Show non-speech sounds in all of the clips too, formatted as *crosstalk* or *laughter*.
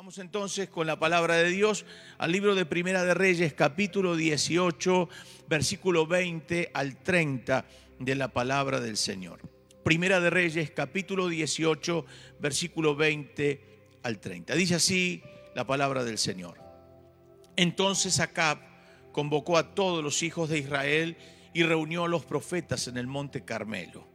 Vamos entonces con la palabra de Dios al libro de Primera de Reyes, capítulo 18, versículo 20 al 30 de la palabra del Señor. Primera de Reyes, capítulo 18, versículo 20 al 30. Dice así la palabra del Señor. Entonces Acab convocó a todos los hijos de Israel y reunió a los profetas en el monte Carmelo.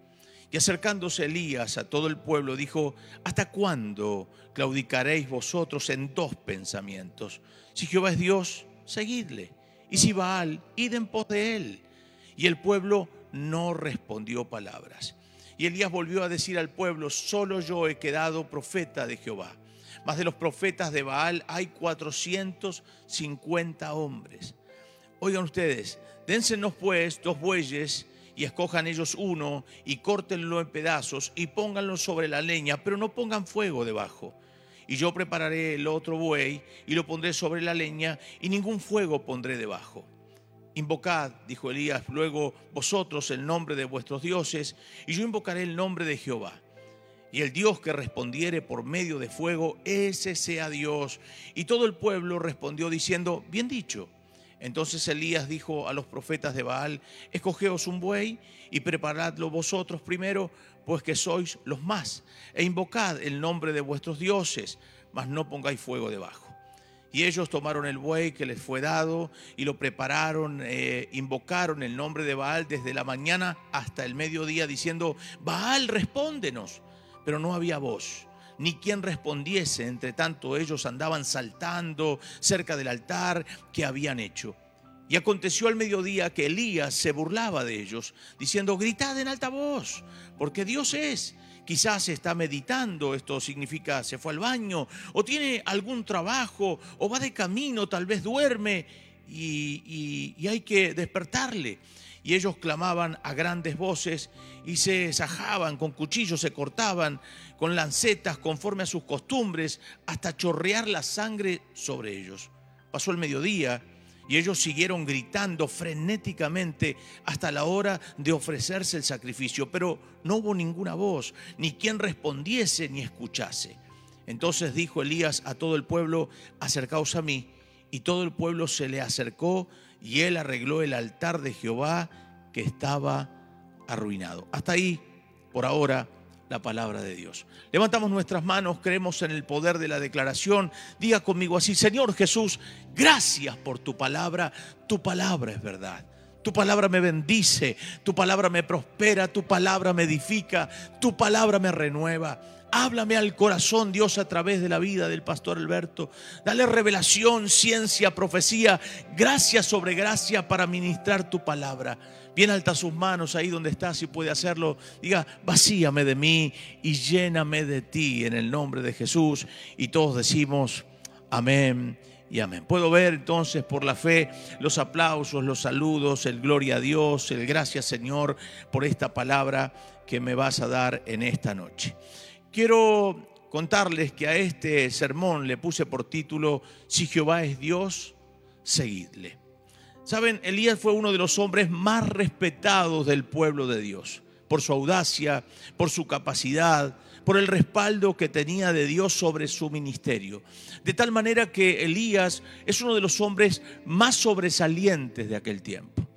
Y acercándose Elías a todo el pueblo, dijo, ¿hasta cuándo claudicaréis vosotros en dos pensamientos? Si Jehová es Dios, seguidle. Y si Baal, id en pos de él. Y el pueblo no respondió palabras. Y Elías volvió a decir al pueblo, solo yo he quedado profeta de Jehová. Más de los profetas de Baal hay 450 hombres. Oigan ustedes, dénsenos pues dos bueyes y escojan ellos uno y córtenlo en pedazos y pónganlo sobre la leña, pero no pongan fuego debajo. Y yo prepararé el otro buey y lo pondré sobre la leña y ningún fuego pondré debajo. Invocad, dijo Elías, luego vosotros el nombre de vuestros dioses y yo invocaré el nombre de Jehová. Y el Dios que respondiere por medio de fuego, ese sea Dios. Y todo el pueblo respondió diciendo, bien dicho. Entonces Elías dijo a los profetas de Baal, escogeos un buey y preparadlo vosotros primero, pues que sois los más, e invocad el nombre de vuestros dioses, mas no pongáis fuego debajo. Y ellos tomaron el buey que les fue dado y lo prepararon, eh, invocaron el nombre de Baal desde la mañana hasta el mediodía, diciendo, Baal, respóndenos. Pero no había voz ni quien respondiese. Entre tanto ellos andaban saltando cerca del altar que habían hecho. Y aconteció al mediodía que Elías se burlaba de ellos, diciendo, gritad en alta voz, porque Dios es. Quizás está meditando, esto significa se fue al baño, o tiene algún trabajo, o va de camino, tal vez duerme, y, y hay que despertarle y ellos clamaban a grandes voces y se sajaban con cuchillos, se cortaban con lancetas conforme a sus costumbres hasta chorrear la sangre sobre ellos. Pasó el mediodía y ellos siguieron gritando frenéticamente hasta la hora de ofrecerse el sacrificio, pero no hubo ninguna voz, ni quien respondiese ni escuchase. Entonces dijo Elías a todo el pueblo, acercaos a mí. Y todo el pueblo se le acercó y él arregló el altar de Jehová que estaba arruinado. Hasta ahí, por ahora, la palabra de Dios. Levantamos nuestras manos, creemos en el poder de la declaración. Diga conmigo así, Señor Jesús, gracias por tu palabra. Tu palabra es verdad. Tu palabra me bendice, tu palabra me prospera, tu palabra me edifica, tu palabra me renueva. Háblame al corazón, Dios, a través de la vida del pastor Alberto. Dale revelación, ciencia, profecía, gracia sobre gracia para ministrar tu palabra. Bien alta sus manos ahí donde está, si puede hacerlo. Diga, vacíame de mí y lléname de ti en el nombre de Jesús. Y todos decimos, amén y amén. Puedo ver entonces por la fe los aplausos, los saludos, el gloria a Dios, el gracias Señor por esta palabra que me vas a dar en esta noche. Quiero contarles que a este sermón le puse por título, Si Jehová es Dios, seguidle. Saben, Elías fue uno de los hombres más respetados del pueblo de Dios, por su audacia, por su capacidad, por el respaldo que tenía de Dios sobre su ministerio. De tal manera que Elías es uno de los hombres más sobresalientes de aquel tiempo.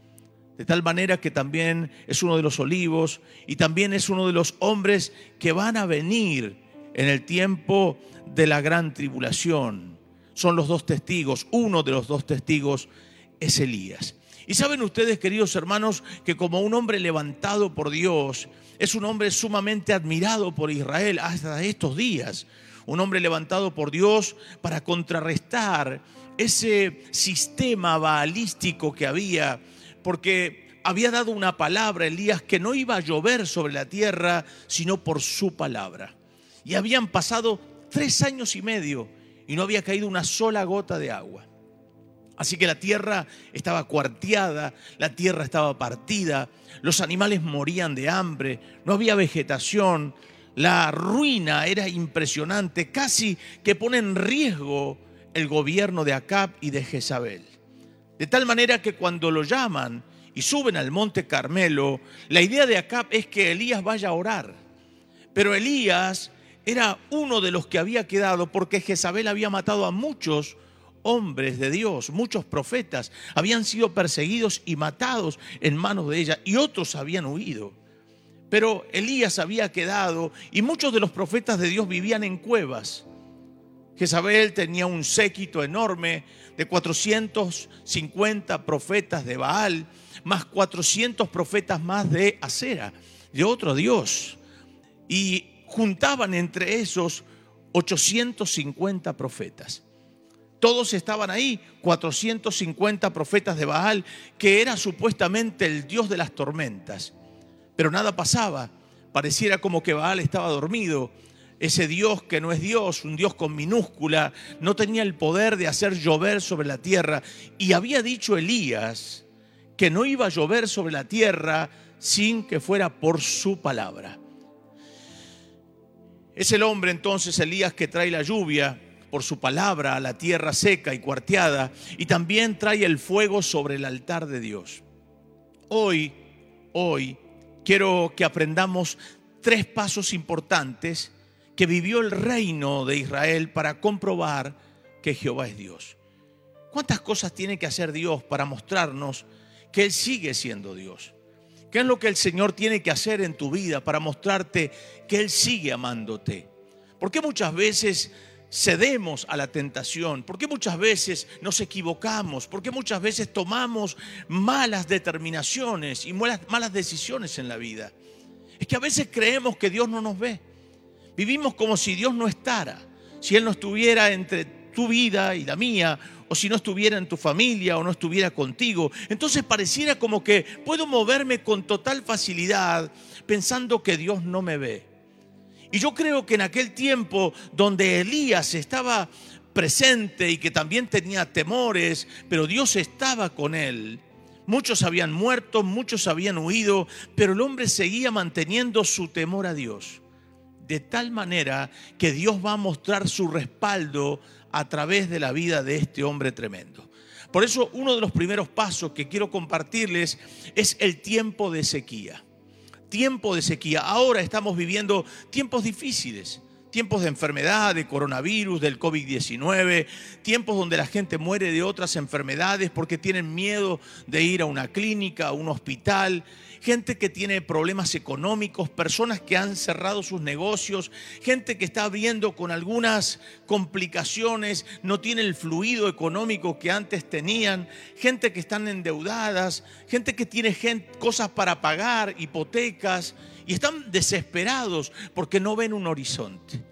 De tal manera que también es uno de los olivos y también es uno de los hombres que van a venir en el tiempo de la gran tribulación. Son los dos testigos, uno de los dos testigos es Elías. Y saben ustedes, queridos hermanos, que como un hombre levantado por Dios, es un hombre sumamente admirado por Israel hasta estos días. Un hombre levantado por Dios para contrarrestar ese sistema baalístico que había porque había dado una palabra Elías que no iba a llover sobre la tierra, sino por su palabra. Y habían pasado tres años y medio y no había caído una sola gota de agua. Así que la tierra estaba cuarteada, la tierra estaba partida, los animales morían de hambre, no había vegetación, la ruina era impresionante, casi que pone en riesgo el gobierno de Acab y de Jezabel. De tal manera que cuando lo llaman y suben al monte Carmelo, la idea de Acab es que Elías vaya a orar. Pero Elías era uno de los que había quedado porque Jezabel había matado a muchos hombres de Dios, muchos profetas, habían sido perseguidos y matados en manos de ella y otros habían huido. Pero Elías había quedado y muchos de los profetas de Dios vivían en cuevas. Jezabel tenía un séquito enorme de 450 profetas de Baal, más 400 profetas más de Acera, de otro Dios. Y juntaban entre esos 850 profetas. Todos estaban ahí, 450 profetas de Baal, que era supuestamente el dios de las tormentas. Pero nada pasaba, pareciera como que Baal estaba dormido. Ese Dios que no es Dios, un Dios con minúscula, no tenía el poder de hacer llover sobre la tierra. Y había dicho Elías que no iba a llover sobre la tierra sin que fuera por su palabra. Es el hombre entonces, Elías, que trae la lluvia por su palabra a la tierra seca y cuarteada y también trae el fuego sobre el altar de Dios. Hoy, hoy, quiero que aprendamos tres pasos importantes que vivió el reino de Israel para comprobar que Jehová es Dios. ¿Cuántas cosas tiene que hacer Dios para mostrarnos que Él sigue siendo Dios? ¿Qué es lo que el Señor tiene que hacer en tu vida para mostrarte que Él sigue amándote? Porque muchas veces cedemos a la tentación? ¿Por qué muchas veces nos equivocamos? ¿Por qué muchas veces tomamos malas determinaciones y malas, malas decisiones en la vida? Es que a veces creemos que Dios no nos ve. Vivimos como si Dios no estara, si Él no estuviera entre tu vida y la mía, o si no estuviera en tu familia o no estuviera contigo. Entonces pareciera como que puedo moverme con total facilidad pensando que Dios no me ve. Y yo creo que en aquel tiempo donde Elías estaba presente y que también tenía temores, pero Dios estaba con él. Muchos habían muerto, muchos habían huido, pero el hombre seguía manteniendo su temor a Dios. De tal manera que Dios va a mostrar su respaldo a través de la vida de este hombre tremendo. Por eso uno de los primeros pasos que quiero compartirles es el tiempo de sequía tiempo de sequía. Ahora estamos viviendo tiempos difíciles, tiempos de enfermedad, de coronavirus, del COVID-19, tiempos donde la gente muere de otras enfermedades porque tienen miedo de ir a una clínica, a un hospital gente que tiene problemas económicos, personas que han cerrado sus negocios, gente que está abriendo con algunas complicaciones, no tiene el fluido económico que antes tenían, gente que están endeudadas, gente que tiene cosas para pagar, hipotecas, y están desesperados porque no ven un horizonte.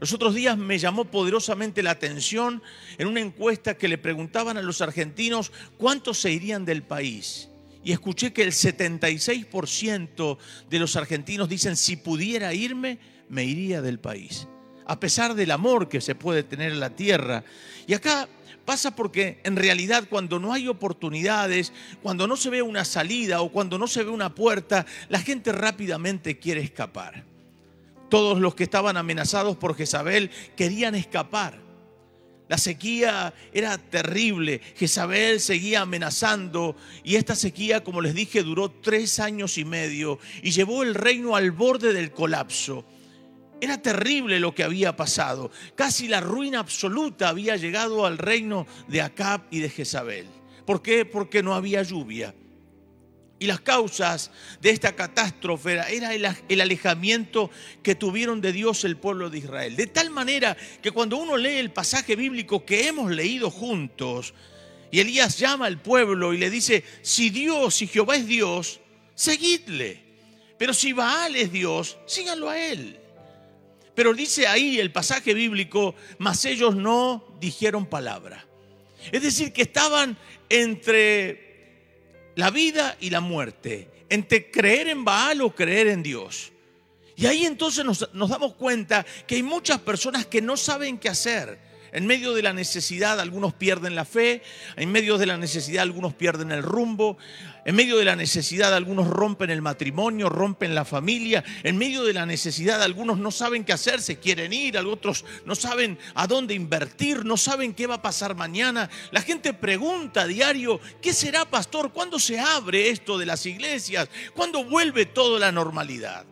Los otros días me llamó poderosamente la atención en una encuesta que le preguntaban a los argentinos cuántos se irían del país y escuché que el 76% de los argentinos dicen, si pudiera irme, me iría del país. A pesar del amor que se puede tener en la tierra. Y acá pasa porque en realidad cuando no hay oportunidades, cuando no se ve una salida o cuando no se ve una puerta, la gente rápidamente quiere escapar. Todos los que estaban amenazados por Jezabel querían escapar. La sequía era terrible. Jezabel seguía amenazando y esta sequía, como les dije, duró tres años y medio y llevó el reino al borde del colapso. Era terrible lo que había pasado. Casi la ruina absoluta había llegado al reino de Acab y de Jezabel. ¿Por qué? Porque no había lluvia. Y las causas de esta catástrofe era el alejamiento que tuvieron de Dios el pueblo de Israel. De tal manera que cuando uno lee el pasaje bíblico que hemos leído juntos, y Elías llama al pueblo y le dice, si Dios, si Jehová es Dios, seguidle. Pero si Baal es Dios, síganlo a él. Pero dice ahí el pasaje bíblico, mas ellos no dijeron palabra. Es decir, que estaban entre la vida y la muerte, entre creer en Baal o creer en Dios. Y ahí entonces nos, damos cuenta que hay muchas personas que no saben qué hacer. En medio de la necesidad algunos pierden la fe, en medio de la necesidad algunos pierden el rumbo, en medio de la necesidad algunos rompen el matrimonio, rompen la familia, en medio de la necesidad algunos no saben qué hacer, se quieren ir, otros no saben a dónde invertir, no saben qué va a pasar mañana. La gente pregunta a diario, ¿qué será pastor? ¿Cuándo se abre esto de las iglesias? ¿Cuándo vuelve todo a la normalidad?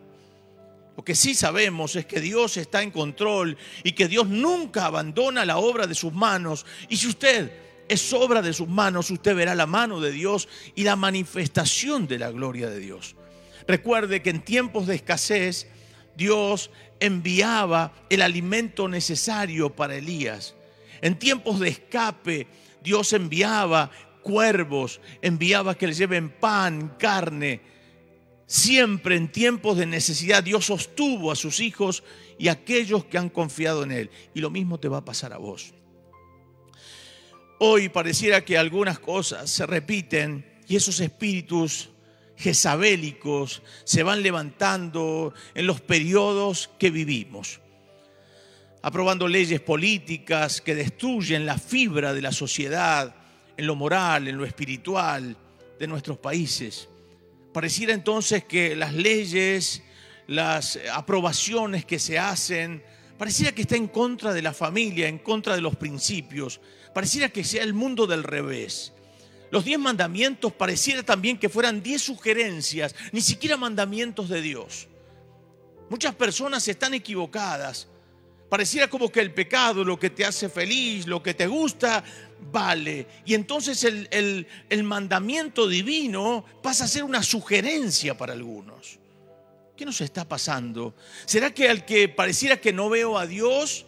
Lo que sí sabemos es que Dios está en control y que Dios nunca abandona la obra de sus manos. Y si usted es obra de sus manos, usted verá la mano de Dios y la manifestación de la gloria de Dios. Recuerde que en tiempos de escasez Dios enviaba el alimento necesario para Elías. En tiempos de escape Dios enviaba cuervos, enviaba que le lleven pan, carne. Siempre en tiempos de necesidad Dios sostuvo a sus hijos y a aquellos que han confiado en Él. Y lo mismo te va a pasar a vos. Hoy pareciera que algunas cosas se repiten y esos espíritus jezabélicos se van levantando en los periodos que vivimos, aprobando leyes políticas que destruyen la fibra de la sociedad, en lo moral, en lo espiritual de nuestros países. Pareciera entonces que las leyes, las aprobaciones que se hacen, pareciera que está en contra de la familia, en contra de los principios, pareciera que sea el mundo del revés. Los diez mandamientos pareciera también que fueran diez sugerencias, ni siquiera mandamientos de Dios. Muchas personas están equivocadas. Pareciera como que el pecado, lo que te hace feliz, lo que te gusta, vale. Y entonces el, el, mandamiento divino pasa a ser una sugerencia para algunos. ¿Qué nos está pasando? ¿Será que al que pareciera que no veo a Dios,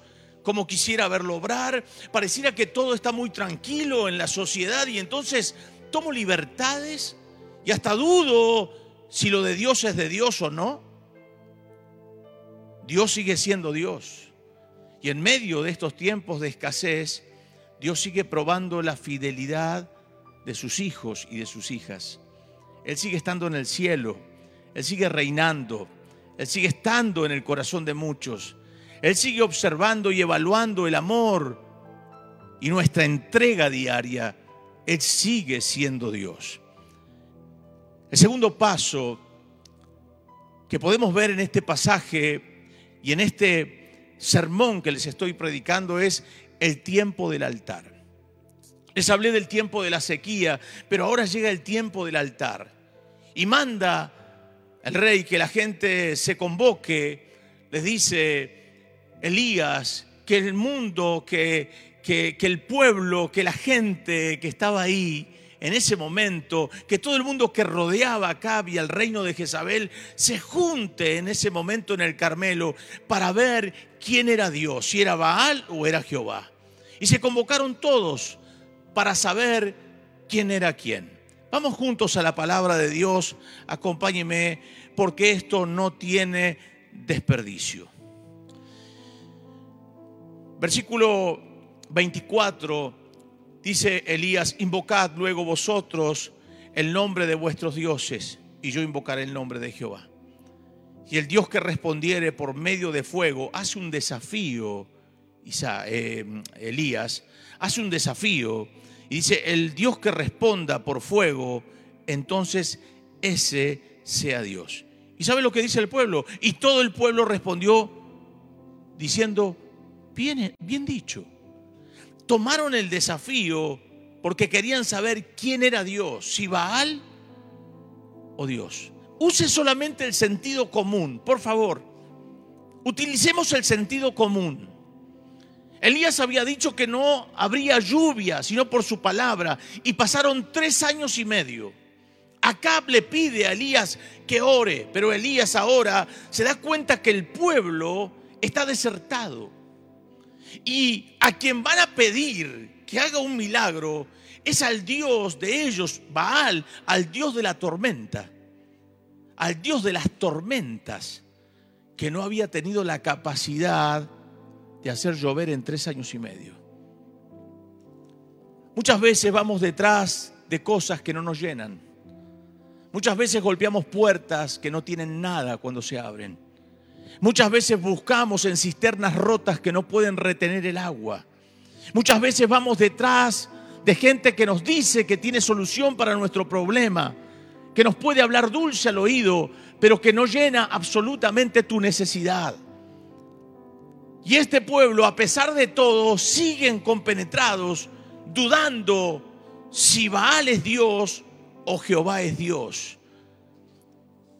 como quisiera verlo obrar. Pareciera que todo está muy tranquilo en la sociedad y entonces tomo libertades y hasta dudo si lo de Dios es de Dios o no. Dios sigue siendo Dios. Y en medio de estos tiempos de escasez, Dios sigue probando la fidelidad de sus hijos y de sus hijas. Él sigue estando en el cielo, Él sigue reinando, Él sigue estando en el corazón de muchos. Él sigue observando y evaluando el amor y nuestra entrega diaria. Él sigue siendo Dios. El segundo paso que podemos ver en este pasaje y en este sermón que les estoy predicando es el tiempo del altar. Les hablé del tiempo de la sequía, pero ahora llega el tiempo del altar. Y manda el rey que la gente se convoque, les dice, Elías, que el mundo, que, que, el pueblo, que la gente que estaba ahí en ese momento, que todo el mundo que rodeaba a y al reino de Jezabel se junte en ese momento en el Carmelo para ver quién era Dios, si era Baal o era Jehová. Y se convocaron todos para saber quién era quién. Vamos juntos a la palabra de Dios, acompáñeme, porque esto no tiene desperdicio. Versículo 24 dice Elías, invocad luego vosotros el nombre de vuestros dioses y yo invocaré el nombre de Jehová. Y el Dios que respondiere por medio de fuego hace un desafío, eh, Elías, hace un desafío y dice, el Dios que responda por fuego, entonces ese sea Dios. ¿Y sabe lo que dice el pueblo? Y todo el pueblo respondió diciendo, Bien, bien dicho. Tomaron el desafío porque querían saber quién era Dios, si Baal o Dios. Use solamente el sentido común, por favor. Utilicemos el sentido común. Elías había dicho que no habría lluvia, sino por su palabra, y pasaron tres años y medio. Acab le pide a Elías que ore, pero Elías ahora se da cuenta que el pueblo está desertado. Y a quien van a pedir que haga un milagro es al Dios de ellos, Baal, al Dios de la tormenta, al Dios de las tormentas, que no había tenido la capacidad de hacer llover en tres años y medio. Muchas veces vamos detrás de cosas que no nos llenan. Muchas veces golpeamos puertas que no tienen nada cuando se abren. Muchas veces buscamos en cisternas rotas que no pueden retener el agua. Muchas veces vamos detrás de gente que nos dice que tiene solución para nuestro problema, que nos puede hablar dulce al oído, pero que no llena absolutamente tu necesidad. Y este pueblo, a pesar de todo, siguen compenetrados, dudando si Baal es Dios o Jehová es Dios.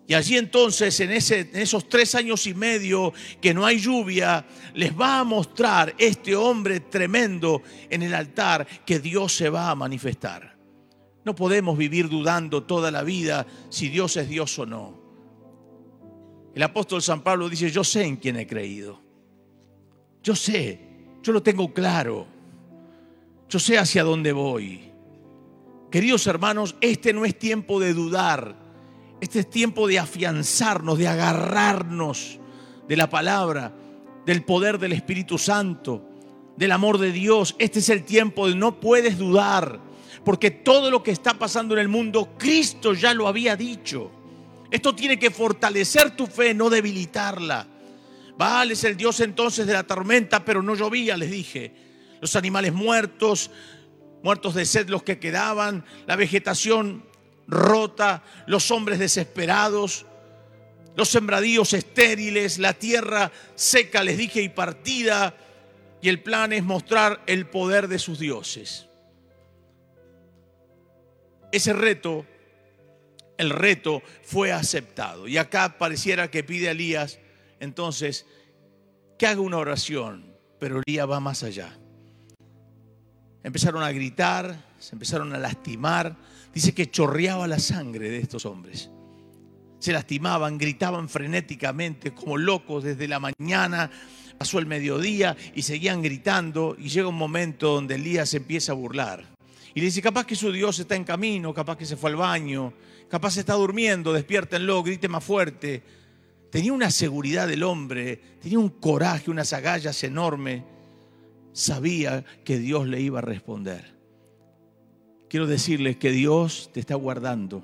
Y allí entonces, en, ese, en, esos tres años y medio que no hay lluvia, les va a mostrar este hombre tremendo en el altar que Dios se va a manifestar. No podemos vivir dudando toda la vida si Dios es Dios o no. El apóstol San Pablo dice, yo sé en quién he creído. Yo sé, yo lo tengo claro. Yo sé hacia dónde voy. Queridos hermanos, este no es tiempo de dudar. Este es tiempo de afianzarnos, de agarrarnos de la palabra, del poder del Espíritu Santo, del amor de Dios. Este es el tiempo de no puedes dudar, porque todo lo que está pasando en el mundo, Cristo ya lo había dicho. Esto tiene que fortalecer tu fe, no debilitarla. Baal es el Dios entonces de la tormenta, pero no llovía, les dije. Los animales muertos, muertos de sed los que quedaban, la vegetación rota, los hombres desesperados, los sembradíos estériles, la tierra seca, les dije, y partida. Y el plan es mostrar el poder de sus dioses. Ese reto, el reto fue aceptado. Y acá pareciera que pide a Elías, entonces, que haga una oración, pero Elías va más allá. Empezaron a gritar, se empezaron a lastimar. Dice que chorreaba la sangre de estos hombres. Se lastimaban, gritaban frenéticamente como locos desde la mañana. Pasó el mediodía y seguían gritando y llega un momento donde Elías empieza a burlar. Y le dice, capaz que su Dios está en camino, capaz que se fue al baño, capaz está durmiendo, despiértenlo, grite más fuerte. Tenía una seguridad del hombre, tenía un coraje, unas agallas enormes. Sabía que Dios le iba a responder. Quiero decirles que Dios te está guardando.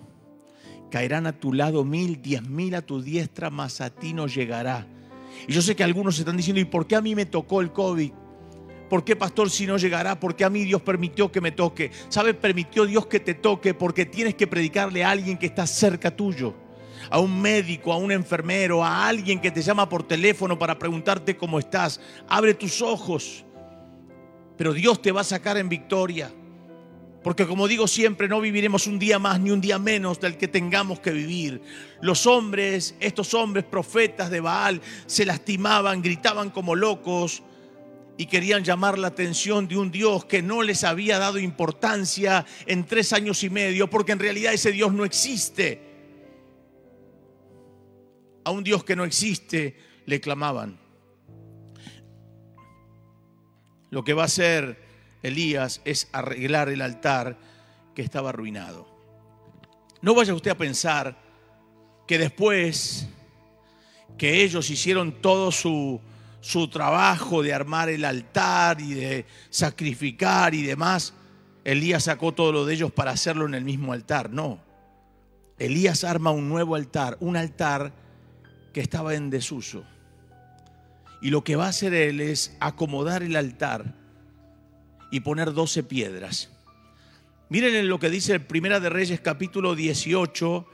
Caerán a tu lado mil, diez mil a tu diestra, mas a ti no llegará. Y yo sé que algunos están diciendo, ¿y por qué a mí me tocó el COVID? ¿Por qué, pastor, si no llegará? ¿Por qué a mí Dios permitió que me toque? ¿Sabe? Permitió Dios que te toque porque tienes que predicarle a alguien que está cerca tuyo. A un médico, a un enfermero, a alguien que te llama por teléfono para preguntarte cómo estás. Abre tus ojos. Pero Dios te va a sacar en victoria. Porque como digo siempre, no viviremos un día más ni un día menos del que tengamos que vivir. Los hombres, estos hombres profetas de Baal, se lastimaban, gritaban como locos y querían llamar la atención de un Dios que no les había dado importancia en tres años y medio, porque en realidad ese Dios no existe. A un Dios que no existe le clamaban. Lo que va a ser Elías es arreglar el altar que estaba arruinado. No vaya usted a pensar que después que ellos hicieron todo su, su trabajo de armar el altar y de sacrificar y demás, Elías sacó todo lo de ellos para hacerlo en el mismo altar. No. Elías arma un nuevo altar, un altar que estaba en desuso. Y lo que va a hacer él es acomodar el altar y poner doce piedras. Miren lo que dice el Primera de Reyes capítulo 18,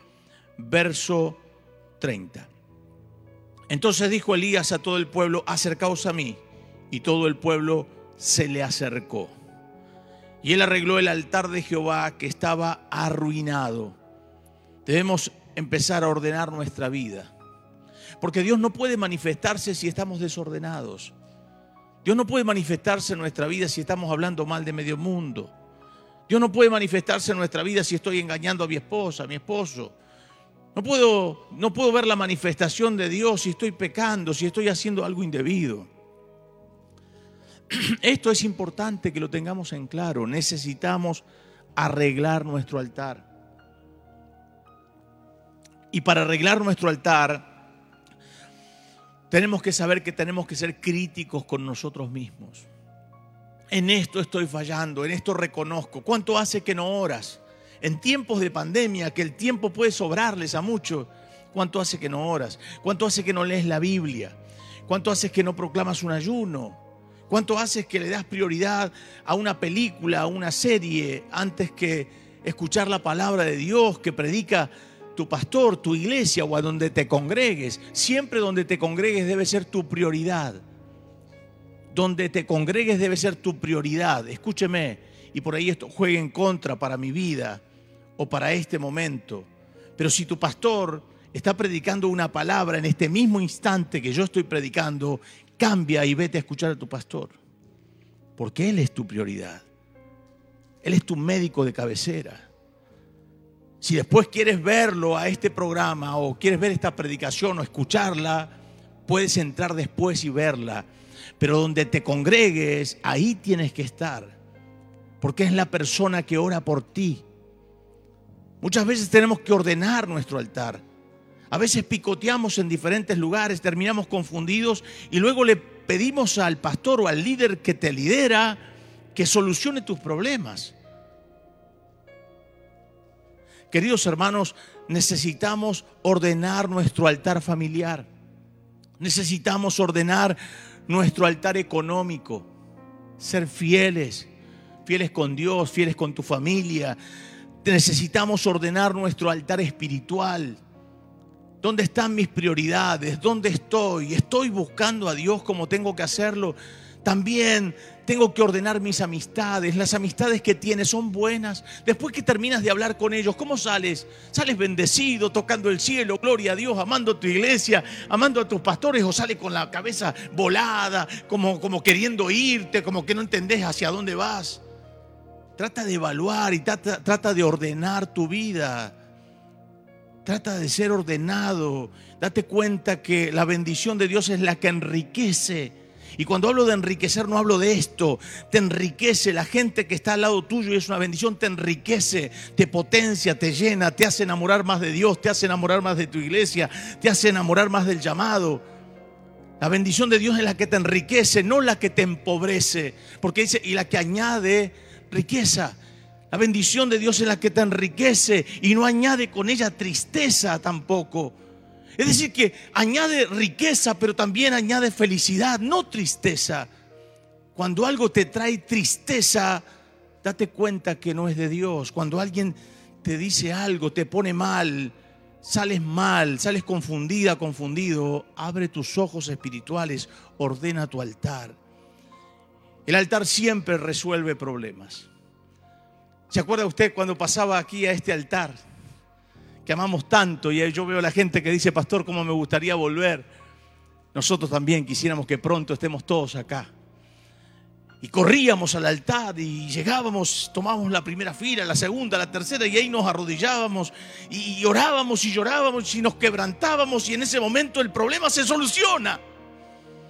verso 30. Entonces dijo Elías a todo el pueblo, acercaos a mí. Y todo el pueblo se le acercó. Y él arregló el altar de Jehová que estaba arruinado. Debemos empezar a ordenar nuestra vida. Porque Dios no puede manifestarse si estamos desordenados. Dios no puede manifestarse en nuestra vida si estamos hablando mal de medio mundo. Dios no puede manifestarse en nuestra vida si estoy engañando a mi esposa, a mi esposo. No puedo, no puedo ver la manifestación de Dios si estoy pecando, si estoy haciendo algo indebido. *clears throat* Esto es importante que lo tengamos en claro. Necesitamos arreglar nuestro altar. Y para arreglar nuestro altar, tenemos que saber que tenemos que ser críticos con nosotros mismos. En esto estoy fallando, en esto reconozco. ¿Cuánto hace que no oras? En tiempos de pandemia, que el tiempo puede sobrarles a muchos, ¿cuánto hace que no oras? ¿Cuánto hace que no lees la Biblia? ¿Cuánto hace que no proclamas un ayuno? ¿Cuánto haces que le das prioridad a una película, a una serie, antes que escuchar la palabra de Dios que predica tu pastor, tu iglesia o a donde te congregues. Siempre donde te congregues debe ser tu prioridad. Donde te congregues debe ser tu prioridad. Escúcheme, y por ahí esto juegue en contra para mi vida o para este momento. Pero si tu pastor está predicando una palabra en este mismo instante que yo estoy predicando, cambia y vete a escuchar a tu pastor. Porque Él es tu prioridad. Él es tu médico de cabecera. Si después quieres verlo a este programa o quieres ver esta predicación o escucharla, puedes entrar después y verla. Pero donde te congregues, ahí tienes que estar. Porque es la persona que ora por ti. Muchas veces tenemos que ordenar nuestro altar. A veces picoteamos en diferentes lugares, terminamos confundidos y luego le pedimos al pastor o al líder que te lidera que solucione tus problemas. Queridos hermanos, necesitamos ordenar nuestro altar familiar. Necesitamos ordenar nuestro altar económico. Ser fieles, fieles con Dios, fieles con tu familia. Necesitamos ordenar nuestro altar espiritual. ¿Dónde están mis prioridades? ¿Dónde estoy? ¿Estoy buscando a Dios como tengo que hacerlo? También tengo que ordenar mis amistades. Las amistades que tienes son buenas. Después que terminas de hablar con ellos, ¿cómo sales? Sales bendecido, tocando el cielo, gloria a Dios, amando a tu iglesia, amando a tus pastores, o sales con la cabeza volada, como, como queriendo irte, como que no entendés hacia dónde vas. Trata de evaluar y trata, trata de ordenar tu vida. Trata de ser ordenado. Date cuenta que la bendición de Dios es la que enriquece y cuando hablo de enriquecer, no hablo de esto. Te enriquece la gente que está al lado tuyo y es una bendición, te enriquece, te potencia, te llena, te hace enamorar más de Dios, te hace enamorar más de tu iglesia, te hace enamorar más del llamado. La bendición de Dios es la que te enriquece, no la que te empobrece. Porque dice, y la que añade riqueza. La bendición de Dios es la que te enriquece y no añade con ella tristeza tampoco. Es decir, que añade riqueza, pero también añade felicidad, no tristeza. Cuando algo te trae tristeza, date cuenta que no es de Dios. Cuando alguien te dice algo, te pone mal, sales mal, sales confundida, confundido, abre tus ojos espirituales, ordena tu altar. El altar siempre resuelve problemas. ¿Se acuerda usted cuando pasaba aquí a este altar? Que amamos tanto. Y yo veo a la gente que dice, pastor, ¿cómo me gustaría volver? Nosotros también quisiéramos que pronto estemos todos acá. Y corríamos al altar y llegábamos, tomábamos la primera fila, la segunda, la tercera y ahí nos arrodillábamos y orábamos y llorábamos y nos quebrantábamos y en ese momento el problema se soluciona.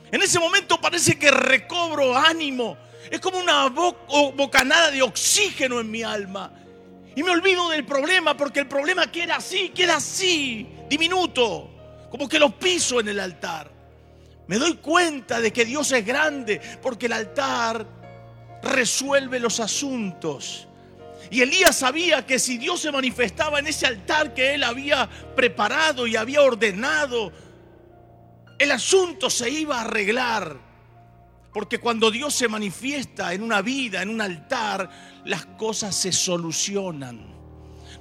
En ese momento parece que recobro ánimo. Es como una bocanada de oxígeno en mi alma. Y me olvido del problema porque el problema queda así, queda así, diminuto, como que lo piso en el altar. Me doy cuenta de que Dios es grande porque el altar resuelve los asuntos. Y Elías sabía que si Dios se manifestaba en ese altar que él había preparado y había ordenado, el asunto se iba a arreglar. Porque cuando Dios se manifiesta en una vida, en un altar, las cosas se solucionan.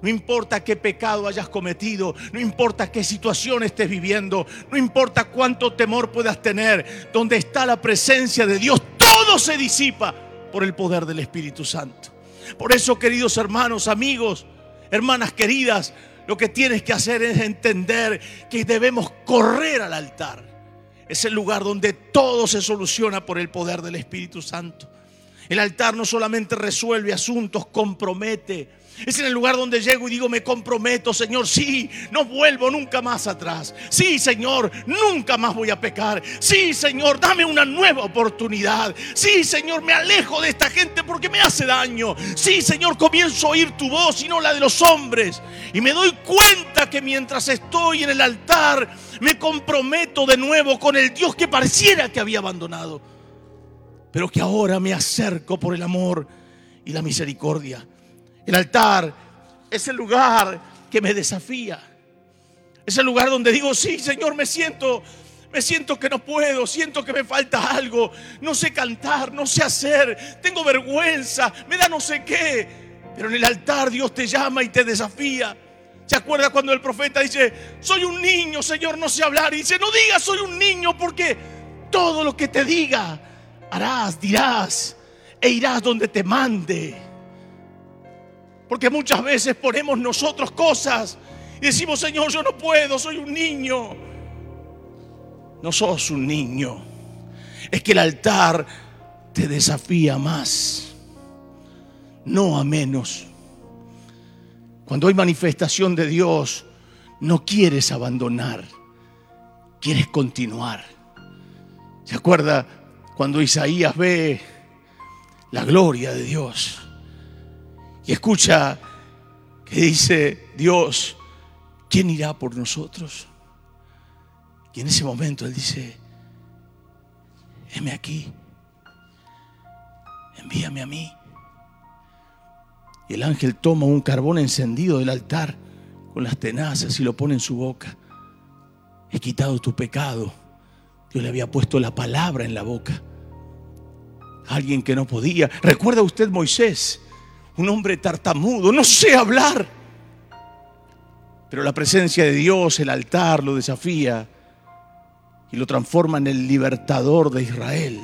No importa qué pecado hayas cometido, no importa qué situación estés viviendo, no importa cuánto temor puedas tener, donde está la presencia de Dios, todo se disipa por el poder del Espíritu Santo. Por eso, queridos hermanos, amigos, hermanas queridas, lo que tienes que hacer es entender que debemos correr al altar es el lugar donde todo se soluciona por el poder del Espíritu Santo. El altar no solamente resuelve asuntos, compromete, es en el lugar donde llego y digo, me comprometo, Señor, sí, no vuelvo nunca más atrás. Sí, Señor, nunca más voy a pecar. Sí, Señor, dame una nueva oportunidad. Sí, Señor, me alejo de esta gente porque me hace daño. Sí, Señor, comienzo a oír tu voz y no la de los hombres. Y me doy cuenta que mientras estoy en el altar, me comprometo de nuevo con el Dios que pareciera que había abandonado. Pero que ahora me acerco por el amor y la misericordia el altar es el lugar que me desafía. Es el lugar donde digo, sí, Señor, me siento, me siento que no puedo, siento que me falta algo, no sé cantar, no sé hacer, tengo vergüenza, me da no sé qué. Pero en el altar Dios te llama y te desafía. ¿Se acuerda cuando el profeta dice, soy un niño, Señor, no sé hablar? Y dice, no digas soy un niño porque todo lo que te diga harás, dirás e irás donde te mande. Porque muchas veces ponemos nosotros cosas Y decimos, Señor, yo no puedo, soy un niño. No sos un niño. Es que el altar te desafía más, no a menos. Cuando hay manifestación de Dios, no quieres abandonar, quieres continuar. ¿Se acuerda cuando Isaías ve la gloria de Dios y escucha que dice Dios, ¿quién irá por nosotros? Y en ese momento él dice, heme aquí, envíame a mí. Y el ángel toma un carbón encendido del altar con las tenazas y lo pone en su boca. He quitado tu pecado. Dios le había puesto la palabra en la boca. Alguien que no podía. ¿Recuerda usted Moisés? Un hombre tartamudo, no sé hablar. Pero la presencia de Dios, el altar, lo desafía y lo transforma en el libertador de Israel.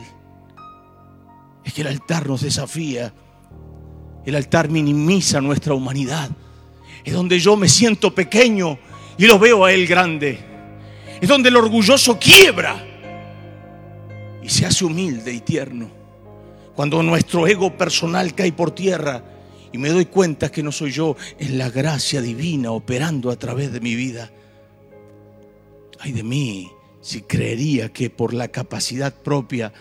Es que el altar nos desafía. El altar minimiza nuestra humanidad. Es donde yo me siento pequeño y lo veo a Él grande. Es donde el orgulloso quiebra y se hace humilde y tierno. Cuando nuestro ego personal cae por tierra y me doy cuenta que no soy yo, es la gracia divina operando a través de mi vida. Ay de mí si creería que por la capacidad propia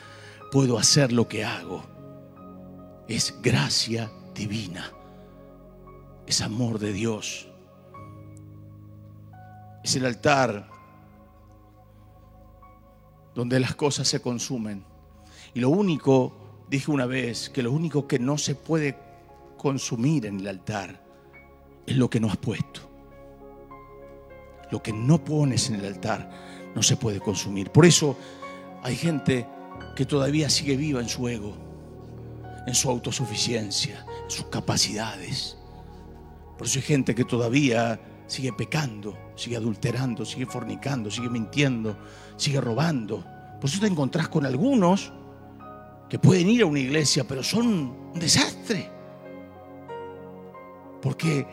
puedo hacer lo que hago. Es gracia divina. Es amor de Dios. Es el altar donde las cosas se consumen. Y lo único, dije una vez, que lo único que no se puede consumir en el altar es lo que no has puesto. Lo que no pones en el altar no se puede consumir. Por eso hay gente que todavía sigue viva en su ego, en su autosuficiencia, en sus capacidades. Por eso hay gente que todavía sigue pecando, sigue adulterando, sigue fornicando, sigue mintiendo, sigue robando. Por eso te encontrás con algunos que pueden ir a una iglesia, pero son un desastre. Porque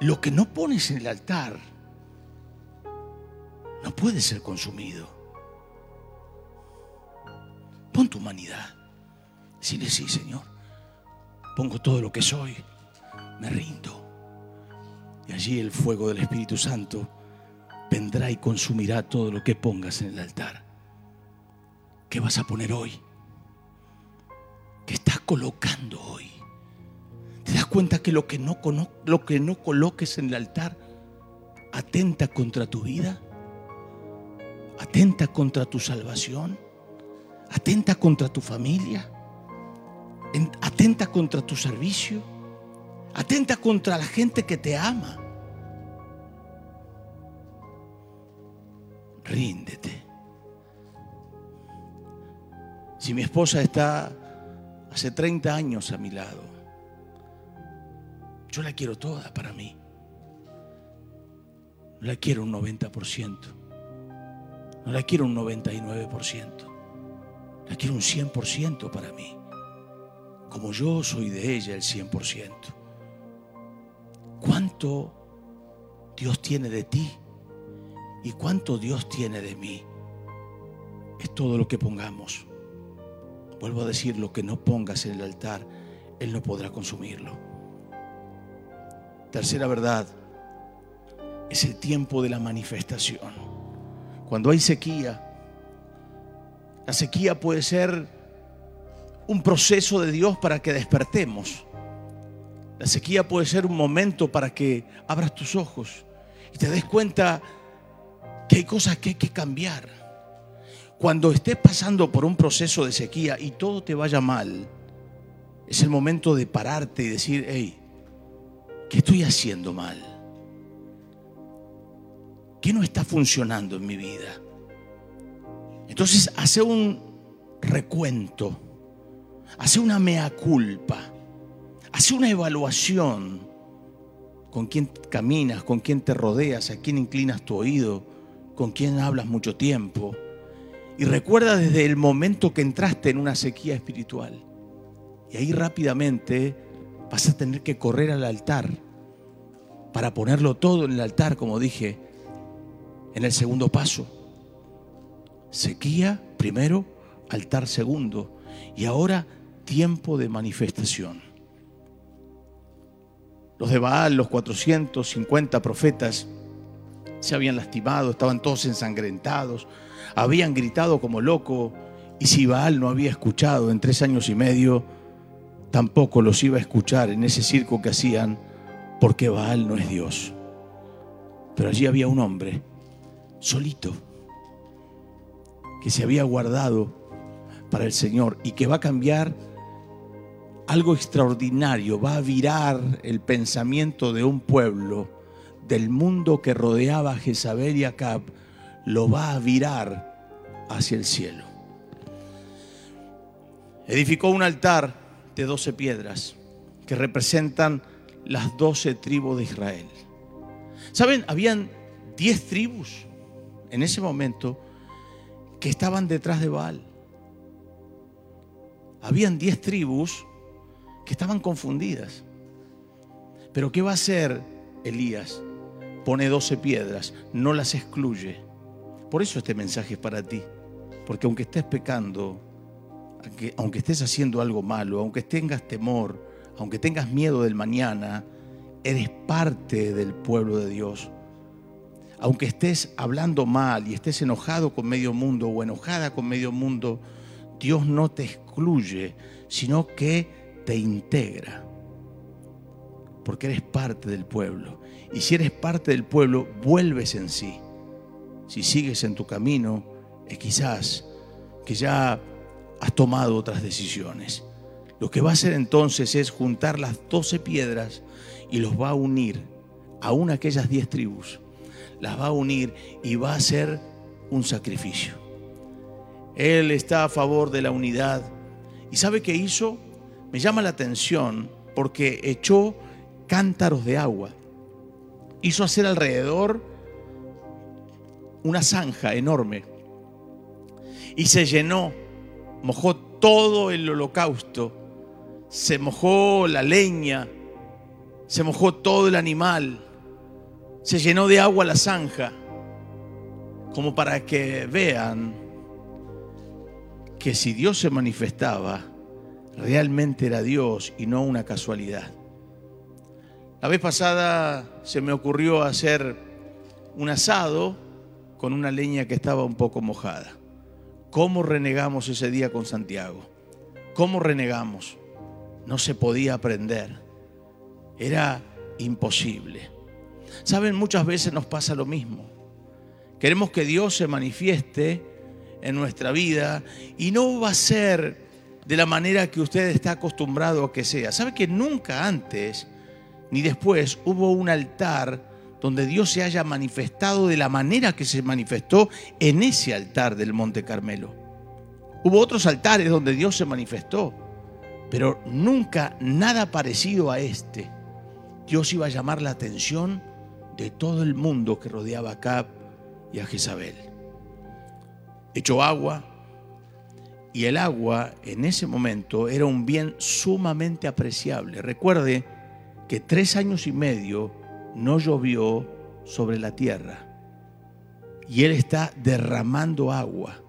lo que no pones en el altar, no puede ser consumido. Pon tu humanidad. Dile sí, Señor. Pongo todo lo que soy. Me rindo. Y allí el fuego del Espíritu Santo vendrá y consumirá todo lo que pongas en el altar. ¿Qué vas a poner hoy? ¿Qué estás colocando hoy? ¿Te das cuenta que lo que no, lo que no coloques en el altar atenta contra tu vida? atenta contra tu salvación, atenta contra tu familia, atenta contra tu servicio, atenta contra la gente que te ama. Ríndete. Si mi esposa está hace 30 años a mi lado, yo la quiero toda para mí. No la quiero un 90%. No la quiero un 99%. La quiero un 100% para mí. Como yo soy de ella el 100%. ¿Cuánto Dios tiene de ti? ¿Y cuánto Dios tiene de mí? Es todo lo que pongamos. Vuelvo a decir, lo que no pongas en el altar, Él no podrá consumirlo. Tercera verdad, es el tiempo de la manifestación. Cuando hay sequía, la sequía puede ser un proceso de Dios para que despertemos. La sequía puede ser un momento para que abras tus ojos y te des cuenta que hay cosas que hay que cambiar. Cuando estés pasando por un proceso de sequía y todo te vaya mal, es el momento de pararte y decir, hey, ¿qué estoy haciendo mal? ¿Qué no está funcionando en mi vida? Entonces hace un recuento, hace una mea culpa, hace una evaluación con quién caminas, con quién te rodeas, a quién inclinas tu oído, con quién hablas mucho tiempo. Y recuerda desde el momento que entraste en una sequía espiritual. Y ahí rápidamente vas a tener que correr al altar para ponerlo todo en el altar, como dije en el segundo paso. Sequía primero, altar segundo y ahora tiempo de manifestación. Los de Baal, los 450 profetas, se habían lastimado, estaban todos ensangrentados, habían gritado como loco, y si Baal no había escuchado en tres años y medio, tampoco los iba a escuchar en ese circo que hacían, porque Baal no es Dios. Pero allí había un hombre, solito, que se había guardado para el Señor y que va a cambiar algo extraordinario, va a virar el pensamiento de un pueblo, del mundo que rodeaba a Jezabel y Acab, lo va a virar hacia el cielo. Edificó un altar de doce piedras que representan las doce tribus de Israel. ¿Saben? Habían diez tribus en ese momento que estaban detrás de Baal. Habían diez tribus que estaban confundidas. Pero ¿qué va a hacer Elías? Pone doce piedras, no las excluye. Por eso este mensaje es para ti. Porque aunque estés pecando, aunque, aunque estés haciendo algo malo, aunque tengas temor, aunque tengas miedo del mañana, eres parte del pueblo de Dios. Aunque estés hablando mal y estés enojado con medio mundo o enojada con medio mundo, Dios no te excluye, sino que te integra, porque eres parte del pueblo. Y si eres parte del pueblo, vuelves en sí. Si sigues en tu camino, es quizás que ya has tomado otras decisiones. Lo que va a hacer entonces es juntar las doce piedras y los va a unir, aún aquellas diez tribus, las va a unir y va a ser un sacrificio. Él está a favor de la unidad. ¿Y sabe qué hizo? me llama la atención porque echó cántaros de agua. Hizo hacer alrededor una zanja enorme y se llenó, mojó todo el holocausto, se mojó la leña, se mojó todo el animal, se llenó de agua la zanja, como para que vean que si Dios se manifestaba, realmente era Dios y no una casualidad. La vez pasada se me ocurrió hacer un asado con una leña que estaba un poco mojada. ¿Cómo renegamos ese día con Santiago? ¿Cómo renegamos? No se podía aprender. Era imposible. Saben, muchas veces nos pasa lo mismo. Queremos que Dios se manifieste en nuestra vida y no va a ser de la manera que usted está acostumbrado a que sea. ¿Sabe que nunca antes ni después hubo un altar donde Dios se haya manifestado de la manera que se manifestó en ese altar del Monte Carmelo? Hubo otros altares donde Dios se manifestó, pero nunca nada parecido a este. Dios iba a llamar la atención de todo el mundo que rodeaba a Cap y a Jezabel. Echó agua, y el agua en ese momento era un bien sumamente apreciable. Recuerde que tres años y medio no llovió sobre la tierra. Y Él está derramando agua,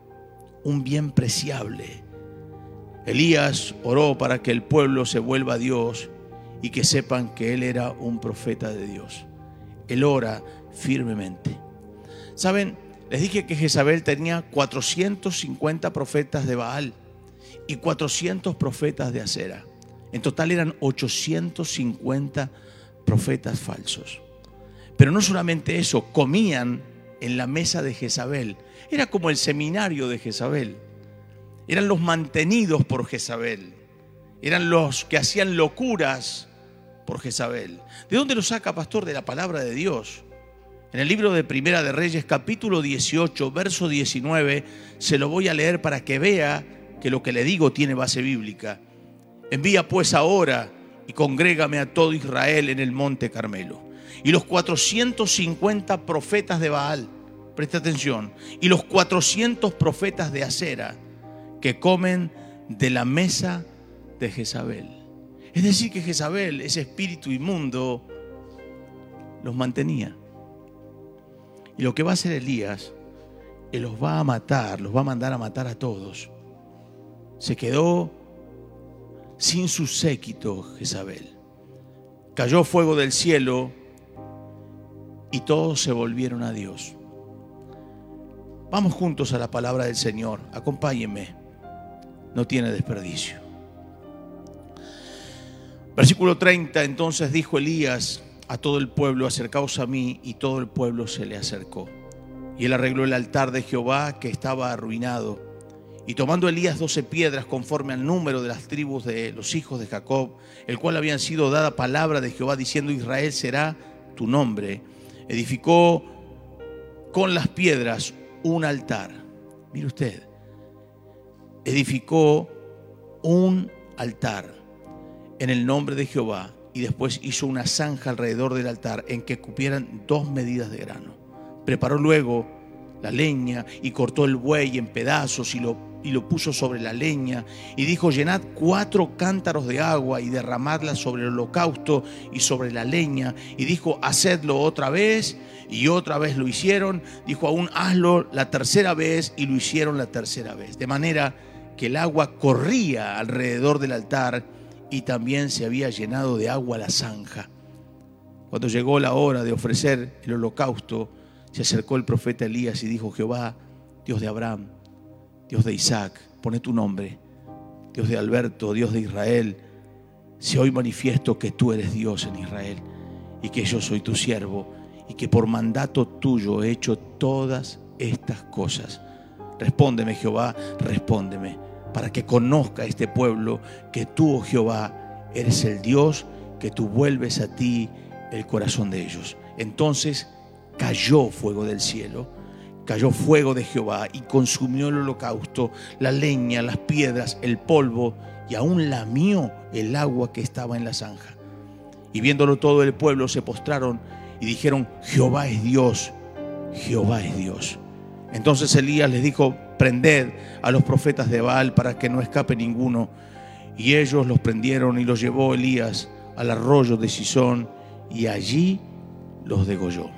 un bien preciable. Elías oró para que el pueblo se vuelva a Dios y que sepan que Él era un profeta de Dios. Él ora firmemente. Saben, les dije que Jezabel tenía 450 profetas de Baal y 400 profetas de Acera. En total eran 850 profetas falsos. Pero no solamente eso, comían en la mesa de Jezabel. Era como el seminario de Jezabel. Eran los mantenidos por Jezabel. Eran los que hacían locuras por Jezabel. ¿De dónde lo saca, pastor? De la palabra de Dios. En el libro de Primera de Reyes, capítulo 18, verso 19, se lo voy a leer para que vea que lo que le digo tiene base bíblica. Envía pues ahora y congrégame a todo Israel en el monte Carmelo. Y los 450 profetas de Baal, presta atención, y los 400 profetas de Acera que comen de la mesa de Jezabel. Es decir, que Jezabel, ese espíritu inmundo, los mantenía. Y lo que va a hacer Elías, Él los va a matar, los va a mandar a matar a todos. Se quedó sin su séquito Jezabel. Cayó fuego del cielo y todos se volvieron a Dios. Vamos juntos a la palabra del Señor. Acompáñenme. No tiene desperdicio. Versículo 30. Entonces dijo Elías a todo el pueblo, acercaos a mí, y todo el pueblo se le acercó. Y él arregló el altar de Jehová que estaba arruinado. Y tomando Elías doce piedras conforme al número de las tribus de los hijos de Jacob, el cual habían sido dada palabra de Jehová diciendo, Israel será tu nombre, edificó con las piedras un altar. Mire usted, edificó un altar en el nombre de Jehová y después hizo una zanja alrededor del altar en que cupieran dos medidas de grano. Preparó luego la leña y cortó el buey en pedazos y lo, y lo puso sobre la leña y dijo, llenad cuatro cántaros de agua y derramadla sobre el holocausto y sobre la leña. Y dijo, hacedlo otra vez y otra vez lo hicieron. Dijo aún, hazlo la tercera vez y lo hicieron la tercera vez. De manera que el agua corría alrededor del altar y también se había llenado de agua la zanja. Cuando llegó la hora de ofrecer el holocausto, se acercó el profeta Elías y dijo, Jehová, Dios de Abraham, Dios de Isaac, pone tu nombre, Dios de Alberto, Dios de Israel, si hoy manifiesto que tú eres Dios en Israel y que yo soy tu siervo y que por mandato tuyo he hecho todas estas cosas. Respóndeme, Jehová, respóndeme, para que conozca este pueblo que tú, oh Jehová, eres el Dios, que tú vuelves a ti el corazón de ellos. Entonces cayó fuego del cielo, cayó fuego de Jehová y consumió el holocausto, la leña, las piedras, el polvo y aún lamió el agua que estaba en la zanja. Y viéndolo todo el pueblo se postraron y dijeron, Jehová es Dios, Jehová es Dios. Entonces Elías les dijo, prended a los profetas de Baal para que no escape ninguno. Y ellos los prendieron y los llevó Elías al arroyo de Sison y allí los degolló.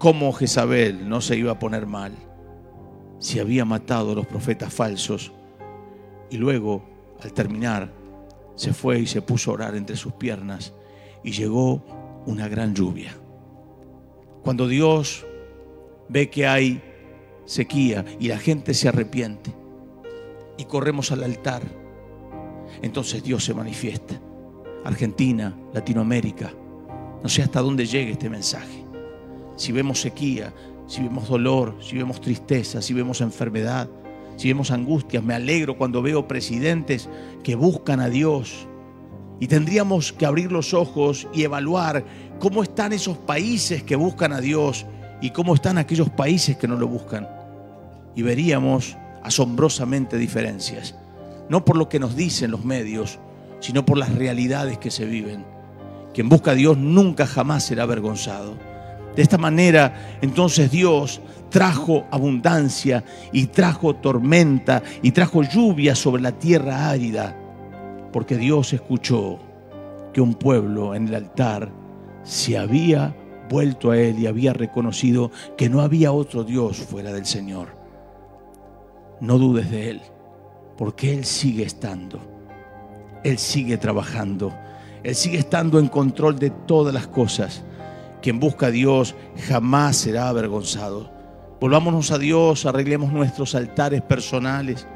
¿Cómo Jezabel no se iba a poner mal si había matado a los profetas falsos? Y luego, al terminar, se fue y se puso a orar entre sus piernas y llegó una gran lluvia. Cuando Dios ve que hay sequía y la gente se arrepiente y corremos al altar, entonces Dios se manifiesta. Argentina, Latinoamérica, no sé hasta dónde llegue este mensaje. Si vemos sequía, si vemos dolor, si vemos tristeza, si vemos enfermedad, si vemos angustias, me alegro cuando veo presidentes que buscan a Dios, y tendríamos que abrir los ojos y evaluar cómo están esos países que buscan a Dios y cómo están aquellos países que no lo buscan. Y veríamos asombrosamente diferencias, no por lo que nos dicen los medios, sino por las realidades que se viven. Quien busca a Dios nunca jamás será avergonzado. De esta manera, entonces Dios trajo abundancia y trajo tormenta y trajo lluvia sobre la tierra árida porque Dios escuchó que un pueblo en el altar se había vuelto a Él y había reconocido que no había otro Dios fuera del Señor. No dudes de Él, porque Él sigue estando, Él sigue trabajando, Él sigue estando en control de todas las cosas. Quien busca a Dios jamás será avergonzado. Volvámonos a Dios, arreglemos nuestros altares personales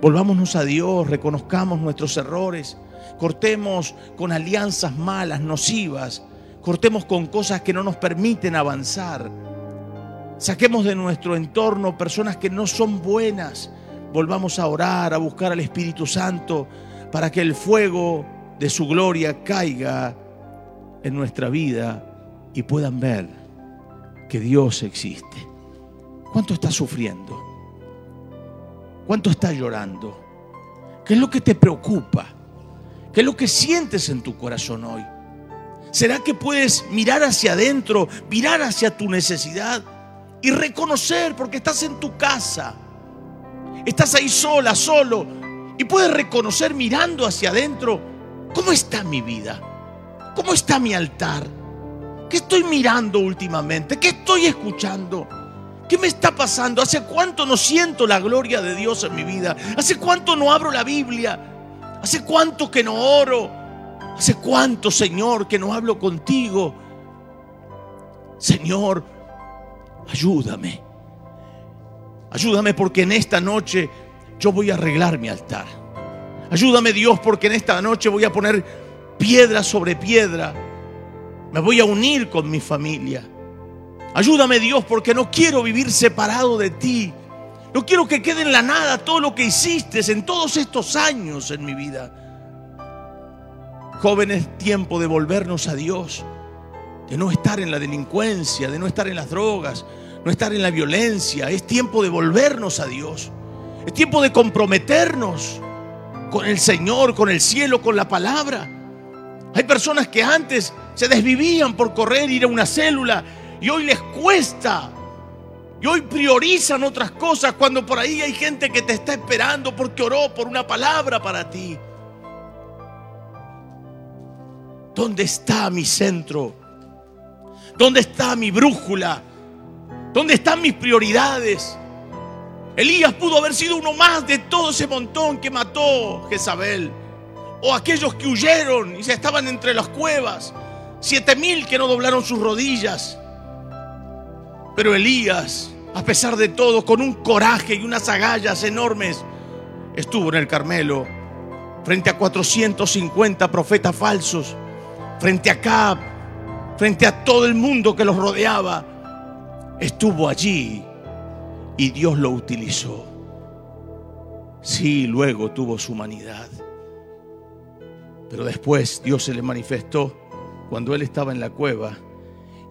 Volvámonos a Dios, reconozcamos nuestros errores, cortemos con alianzas malas, nocivas, cortemos con cosas que no nos permiten avanzar. Saquemos de nuestro entorno personas que no son buenas. Volvamos a orar, a buscar al Espíritu Santo para que el fuego de su gloria caiga en nuestra vida y puedan ver que Dios existe. ¿Cuánto está sufriendo? ¿Cuánto estás llorando? ¿Qué es lo que te preocupa? ¿Qué es lo que sientes en tu corazón hoy? ¿Será que puedes mirar hacia adentro, mirar hacia tu necesidad y reconocer porque estás en tu casa? Estás ahí sola, solo y puedes reconocer mirando hacia adentro cómo está mi vida, cómo está mi altar, ¿Qué estoy mirando últimamente? ¿Qué estoy escuchando? ¿Qué me está pasando? ¿Hace cuánto no siento la gloria de Dios en mi vida? ¿Hace cuánto no abro la Biblia? ¿Hace cuánto que no oro? ¿Hace cuánto, Señor, que no hablo contigo? Señor, ayúdame. Ayúdame porque en esta noche yo voy a arreglar mi altar. Ayúdame Dios porque en esta noche voy a poner piedra sobre piedra. Me voy a unir con mi familia. Ayúdame Dios porque no quiero vivir separado de ti. No quiero que quede en la nada todo lo que hiciste en todos estos años en mi vida. Jóvenes, tiempo de volvernos a Dios, de no estar en la delincuencia, de no estar en las drogas, no estar en la violencia. Es tiempo de volvernos a Dios. Es tiempo de comprometernos con el Señor, con el cielo, con la palabra. Hay personas que antes se desvivían por correr, ir a una célula y hoy les cuesta. Y hoy priorizan otras cosas cuando por ahí hay gente que te está esperando porque oró por una palabra para ti. ¿Dónde está mi centro? ¿Dónde está mi brújula? ¿Dónde están mis prioridades? Elías pudo haber sido uno más de todo ese montón que mató Jezabel. O aquellos que huyeron y se estaban entre las cuevas. Siete mil que no doblaron sus rodillas. Pero Elías, a pesar de todo, con un coraje y unas agallas enormes, estuvo en el Carmelo frente a 450 profetas falsos, frente a Cab, frente a todo el mundo que los rodeaba. Estuvo allí y Dios lo utilizó. Sí, luego tuvo su humanidad. Pero después Dios se le manifestó cuando él estaba en la cueva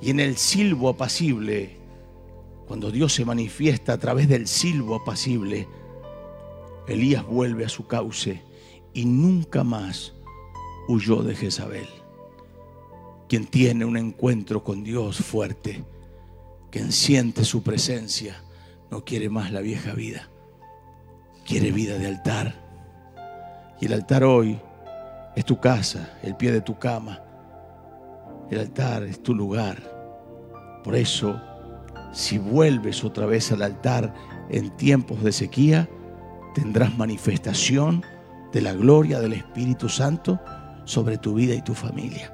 y en el silbo apacible cuando Dios se manifiesta a través del silbo apacible, Elías vuelve a su cauce y nunca más huyó de Jezabel. Quien tiene un encuentro con Dios fuerte, quien siente su presencia, no quiere más la vieja vida, quiere vida de altar. Y el altar hoy es tu casa, el pie de tu cama. El altar es tu lugar. Por eso si vuelves otra vez al altar en tiempos de sequía, tendrás manifestación de la gloria del Espíritu Santo sobre tu vida y tu familia.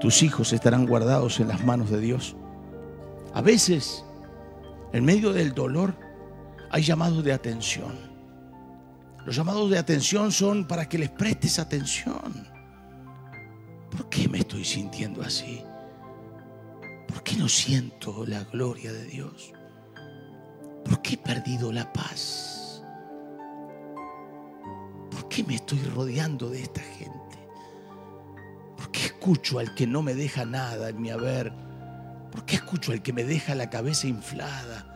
Tus hijos estarán guardados en las manos de Dios. A veces, en medio del dolor, hay llamados de atención. Los llamados de atención son para que les prestes atención. ¿Por qué me estoy sintiendo así? ¿Por qué no siento la gloria de Dios? ¿Por qué he perdido la paz? ¿Por qué me estoy rodeando de esta gente? ¿Por qué escucho al que no me deja nada en mi haber? ¿Por qué escucho al que me deja la cabeza inflada?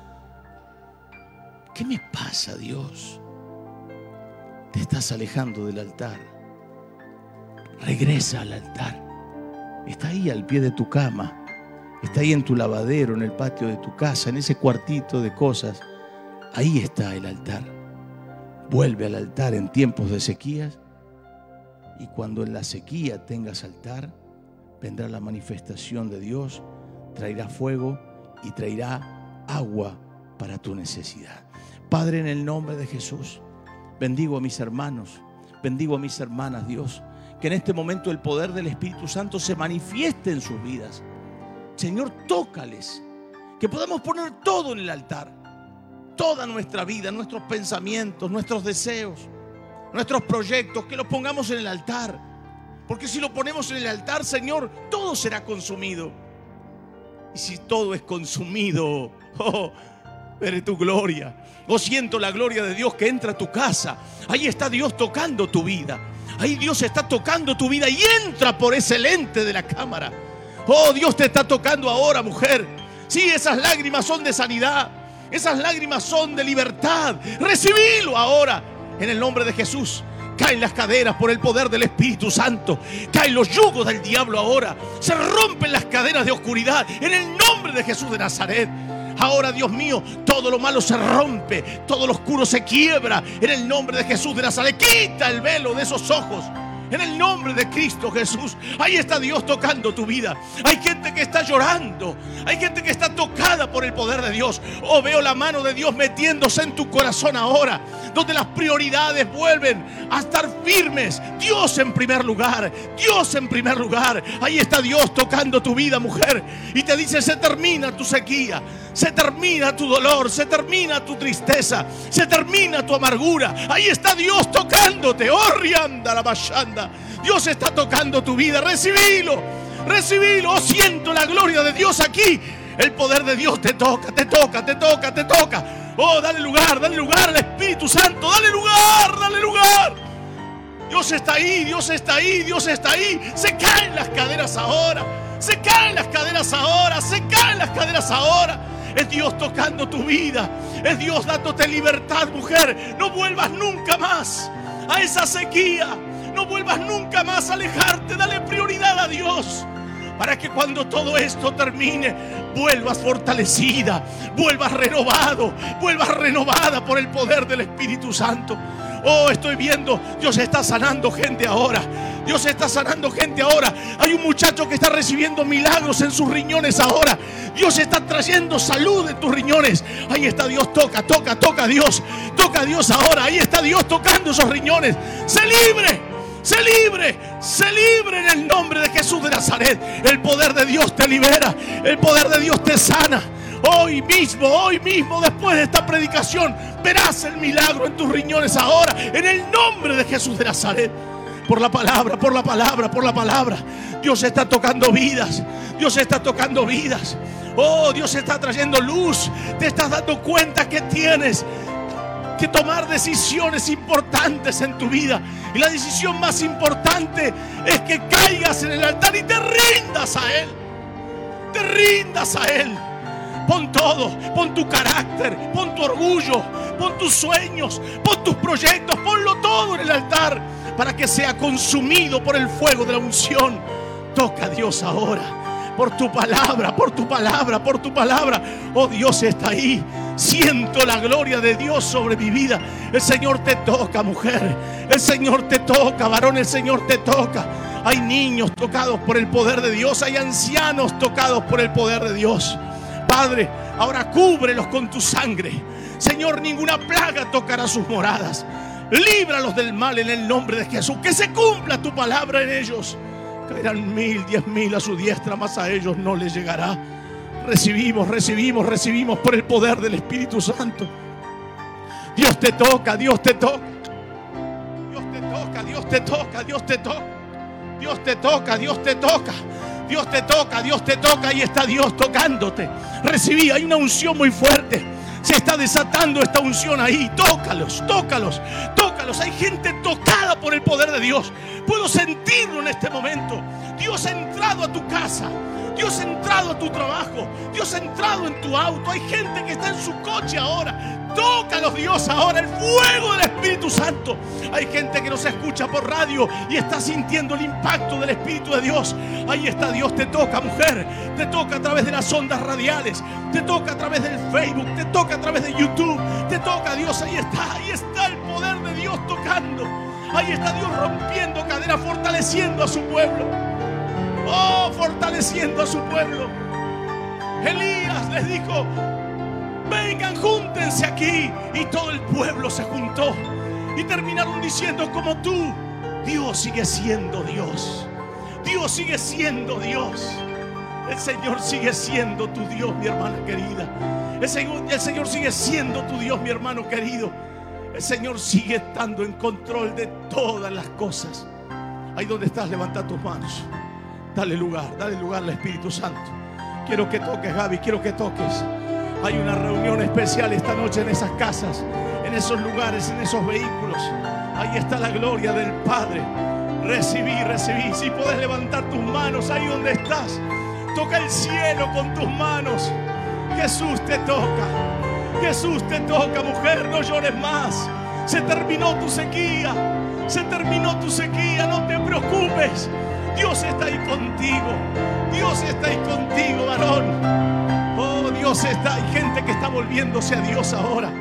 ¿Qué me pasa, Dios? Te estás alejando del altar. Regresa al altar. Está ahí al pie de tu cama. Está ahí en tu lavadero, en el patio de tu casa, en ese cuartito de cosas. Ahí está el altar. Vuelve al altar en tiempos de sequías y cuando en la sequía tengas altar, vendrá la manifestación de Dios, traerá fuego y traerá agua para tu necesidad. Padre, en el nombre de Jesús, bendigo a mis hermanos, bendigo a mis hermanas, Dios, que en este momento el poder del Espíritu Santo se manifieste en sus vidas Señor, tócales. Que podamos poner todo en el altar. Toda nuestra vida, nuestros pensamientos, nuestros deseos, nuestros proyectos, que los pongamos en el altar. Porque si lo ponemos en el altar, Señor, todo será consumido. Y si todo es consumido, *laughs* oh, veré tu gloria. Oh, siento la gloria de Dios que entra a tu casa. Ahí está Dios tocando tu vida. Ahí Dios está tocando tu vida y entra por ese lente de la cámara. Oh, Dios te está tocando ahora, mujer. Sí, esas lágrimas son de sanidad. Esas lágrimas son de libertad. Recibilo ahora en el nombre de Jesús. Caen las caderas por el poder del Espíritu Santo. Caen los yugos del diablo ahora. Se rompen las cadenas de oscuridad en el nombre de Jesús de Nazaret. Ahora, Dios mío, todo lo malo se rompe, todo lo oscuro se quiebra en el nombre de Jesús de Nazaret. Quita el velo de esos ojos En el nombre de Cristo Jesús. Ahí está Dios tocando tu vida. Hay gente que está llorando. Hay gente que está tocada por el poder de Dios. Oh, veo la mano de Dios metiéndose en tu corazón ahora. Donde las prioridades vuelven a estar firmes. Dios en primer lugar. Dios en primer lugar. Ahí está Dios tocando tu vida, mujer. Y te dice, se termina tu sequía. Se termina tu dolor. Se termina tu tristeza. Se termina tu amargura. Ahí está Dios tocándote. Oh, rianda la bachanda. Dios está tocando tu vida. Recibilo. Recibilo. Oh, siento la gloria de Dios aquí. El poder de Dios te toca, te toca, te toca, te toca. Oh, dale lugar, dale lugar al Espíritu Santo. Dale lugar, dale lugar. Dios está ahí, Dios está ahí, Dios está ahí. Se caen las caderas ahora. Se caen las caderas ahora. Se caen las caderas ahora. Es Dios tocando tu vida. Es Dios dándote libertad, mujer. No vuelvas nunca más a esa sequía. Vuelvas nunca más a alejarte. Dale prioridad a Dios. Para que cuando todo esto termine, vuelvas fortalecida, vuelvas renovado, vuelvas renovada por el poder del Espíritu Santo. Oh, estoy viendo, Dios está sanando gente ahora. Dios está sanando gente ahora. Hay un muchacho que está recibiendo milagros en sus riñones ahora. Dios está trayendo salud en tus riñones. Ahí está Dios, toca, toca, toca a Dios. Toca a Dios ahora. Ahí está Dios tocando esos riñones. Se libre. Se libre, se libre en el nombre de Jesús de Nazaret. El poder de Dios te libera, el poder de Dios te sana. Hoy mismo, hoy mismo, después de esta predicación, verás el milagro en tus riñones ahora, en el nombre de Jesús de Nazaret. Por la palabra, por la palabra, por la palabra. Dios está tocando vidas. Dios está tocando vidas. Oh, Dios está trayendo luz. Te estás dando cuenta que tienes que tomar decisiones importantes en tu vida. Y la decisión más importante es que caigas en el altar y te rindas a Él. Te rindas a Él. Pon todo, pon tu carácter, pon tu orgullo, pon tus sueños, pon tus proyectos, ponlo todo en el altar para que sea consumido por el fuego de la unción. Toca a Dios ahora por tu palabra, por tu palabra, por tu palabra. Oh Dios está ahí. Siento la gloria de Dios sobre mi vida. El Señor te toca, mujer. El Señor te toca, varón. El Señor te toca. Hay niños tocados por el poder de Dios. Hay ancianos tocados por el poder de Dios. Padre, ahora cúbrelos con tu sangre. Señor, ninguna plaga tocará sus moradas. Líbralos del mal en el nombre de Jesús. Que se cumpla tu palabra en ellos. Caerán mil, diez mil a su diestra, más a ellos no les llegará. Recibimos, recibimos, recibimos por el poder del Espíritu Santo. Dios te toca, Dios te toca. Dios te toca, Dios te toca, Dios te toca. Dios te toca, Dios te toca. Dios te toca, Dios te toca. Ahí está Dios tocándote. Recibí, hay una unción muy fuerte. Se está desatando esta unción ahí. Tócalos, tócalos, tócalos. Hay gente tocada por el poder de Dios. Puedo sentirlo en este momento. Dios ha entrado a tu casa. Dios ha entrado a tu trabajo. Dios ha entrado en tu auto. Hay gente que está en su coche ahora. Tócalos Dios ahora, el fuego del Espíritu Santo. Hay gente que nos escucha por radio y está sintiendo el impacto del Espíritu de Dios. Ahí está Dios, te toca mujer, te toca a través de las ondas radiales, te toca a través del Facebook, te toca a través de YouTube, te toca Dios, ahí está, ahí está el poder de Dios tocando. Ahí está Dios rompiendo cadenas, fortaleciendo a su pueblo. Oh, fortaleciendo a su pueblo. Elías les dijo, vengan, júntense aquí. Y todo el pueblo se juntó. Y terminaron diciendo como tú, Dios sigue siendo Dios. Dios sigue siendo Dios. El Señor sigue siendo tu Dios, mi hermana querida. El Señor, el Señor sigue siendo tu Dios, mi hermano querido. El Señor sigue estando en control de todas las cosas. Ahí donde estás, levanta tus manos. Dale lugar, dale lugar al Espíritu Santo. Quiero que toques, Gaby, quiero que toques. Hay una reunión especial esta noche en esas casas, en esos lugares, en esos vehículos. Ahí está la gloria del Padre. Recibí, recibí. Si puedes levantar tus manos ahí donde estás, toca el cielo con tus manos. Jesús te toca. Jesús te toca, mujer. No llores más. Se terminó tu sequía. Se terminó tu sequía. No te preocupes. Dios está ahí contigo. Dios está ahí contigo, varón. Oh, Dios está. Hay gente que está volviéndose a Dios ahora.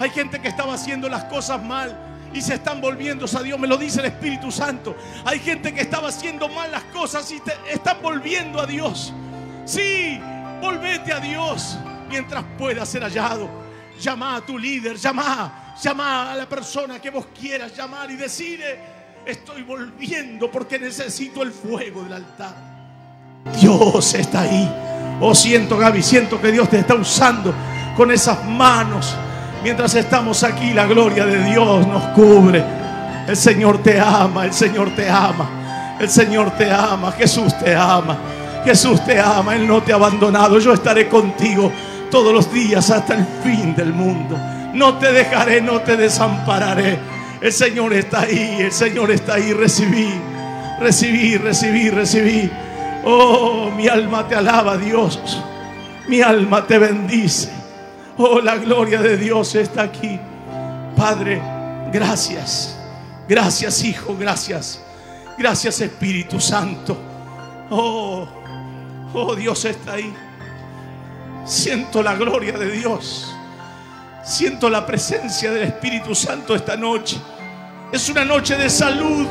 Hay gente que estaba haciendo las cosas mal y se están volviendo a Dios. Me lo dice el Espíritu Santo. Hay gente que estaba haciendo mal las cosas y te están volviendo a Dios. Sí, volvete a Dios mientras pueda ser hallado. Llama a tu líder, llama, llama a la persona que vos quieras llamar y decirle, estoy volviendo porque necesito el fuego del altar. Dios está ahí. Oh, siento, Gaby, siento que Dios te está usando con esas manos. Mientras estamos aquí, la gloria de Dios nos cubre. El Señor te ama, el Señor te ama. El Señor te ama, Jesús te ama. Jesús te ama, Él no te ha abandonado. Yo estaré contigo todos los días hasta el fin del mundo. No te dejaré, no te desampararé. El Señor está ahí, el Señor está ahí. Recibí, recibí, recibí, recibí. Oh, mi alma te alaba, Dios. Mi alma te bendice. Oh, la gloria de Dios está aquí. Padre, gracias. Gracias, Hijo, gracias. Gracias, Espíritu Santo. Oh, oh, Dios está ahí. Siento la gloria de Dios. Siento la presencia del Espíritu Santo esta noche. Es una noche de salud.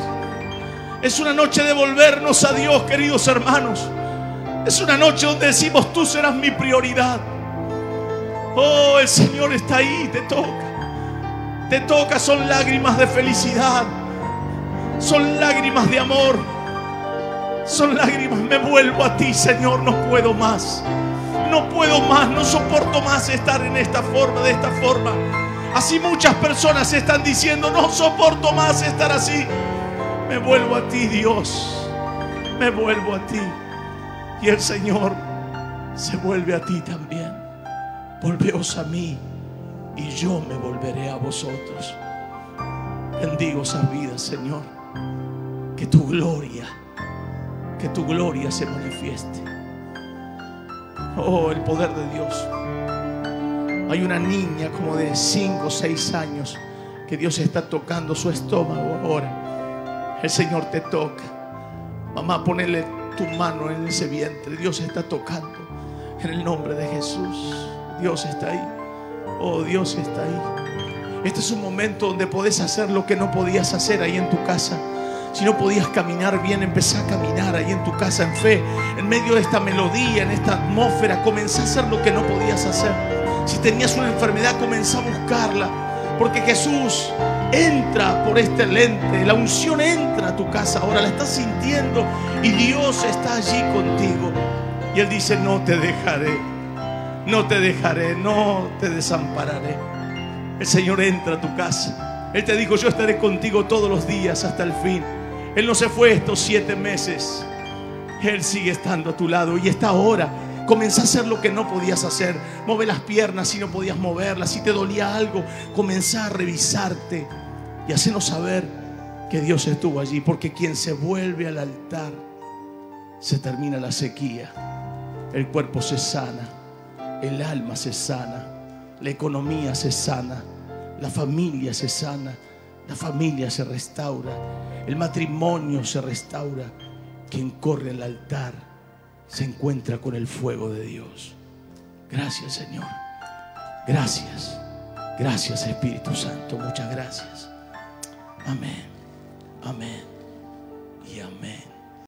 Es una noche de volvernos a Dios, queridos hermanos. Es una noche donde decimos, tú serás mi prioridad. Oh, el Señor está ahí, te toca. Te toca, son lágrimas de felicidad. Son lágrimas de amor. Son lágrimas, me vuelvo a ti, Señor, no puedo más. No puedo más, no soporto más estar en esta forma, de esta forma. Así muchas personas están diciendo, no soporto más estar así. Me vuelvo a ti, Dios. Me vuelvo a ti. Y el Señor se vuelve a ti también. Volveos a mí y yo me volveré a vosotros. Bendigo esas vidas, Señor. Que tu gloria, que tu gloria se manifieste. Oh, el poder de Dios. Hay una niña como de 5 o 6 años que Dios está tocando su estómago ahora. El Señor te toca. Mamá, ponele tu mano en ese vientre. Dios está tocando. En el nombre de Jesús. Dios está ahí. Oh, Dios está ahí. Este es un momento donde podés hacer lo que no podías hacer ahí en tu casa. Si no podías caminar bien, empezá a caminar ahí en tu casa en fe. En medio de esta melodía, en esta atmósfera, comenzá a hacer lo que no podías hacer. Si tenías una enfermedad, comenzá a buscarla. Porque Jesús entra por este lente. La unción entra a tu casa. Ahora la estás sintiendo y Dios está allí contigo. Y Él dice, no te dejaré. No te dejaré, no te desampararé. El Señor entra a tu casa. Él te dijo, yo estaré contigo todos los días hasta el fin. Él no se fue estos siete meses. Él sigue estando a tu lado y esta hora comenzá a hacer lo que no podías hacer. Move las piernas si no podías moverlas. Si te dolía algo, comenzá a revisarte y hacernos saber que Dios estuvo allí. Porque quien se vuelve al altar, se termina la sequía. El cuerpo se sana, el alma se sana, la economía se sana, la familia se sana, la familia se restaura, el matrimonio se restaura. Quien corre al altar se encuentra con el fuego de Dios. Gracias Señor. Gracias. Gracias Espíritu Santo. Muchas gracias. Amén. Amén. Y amén.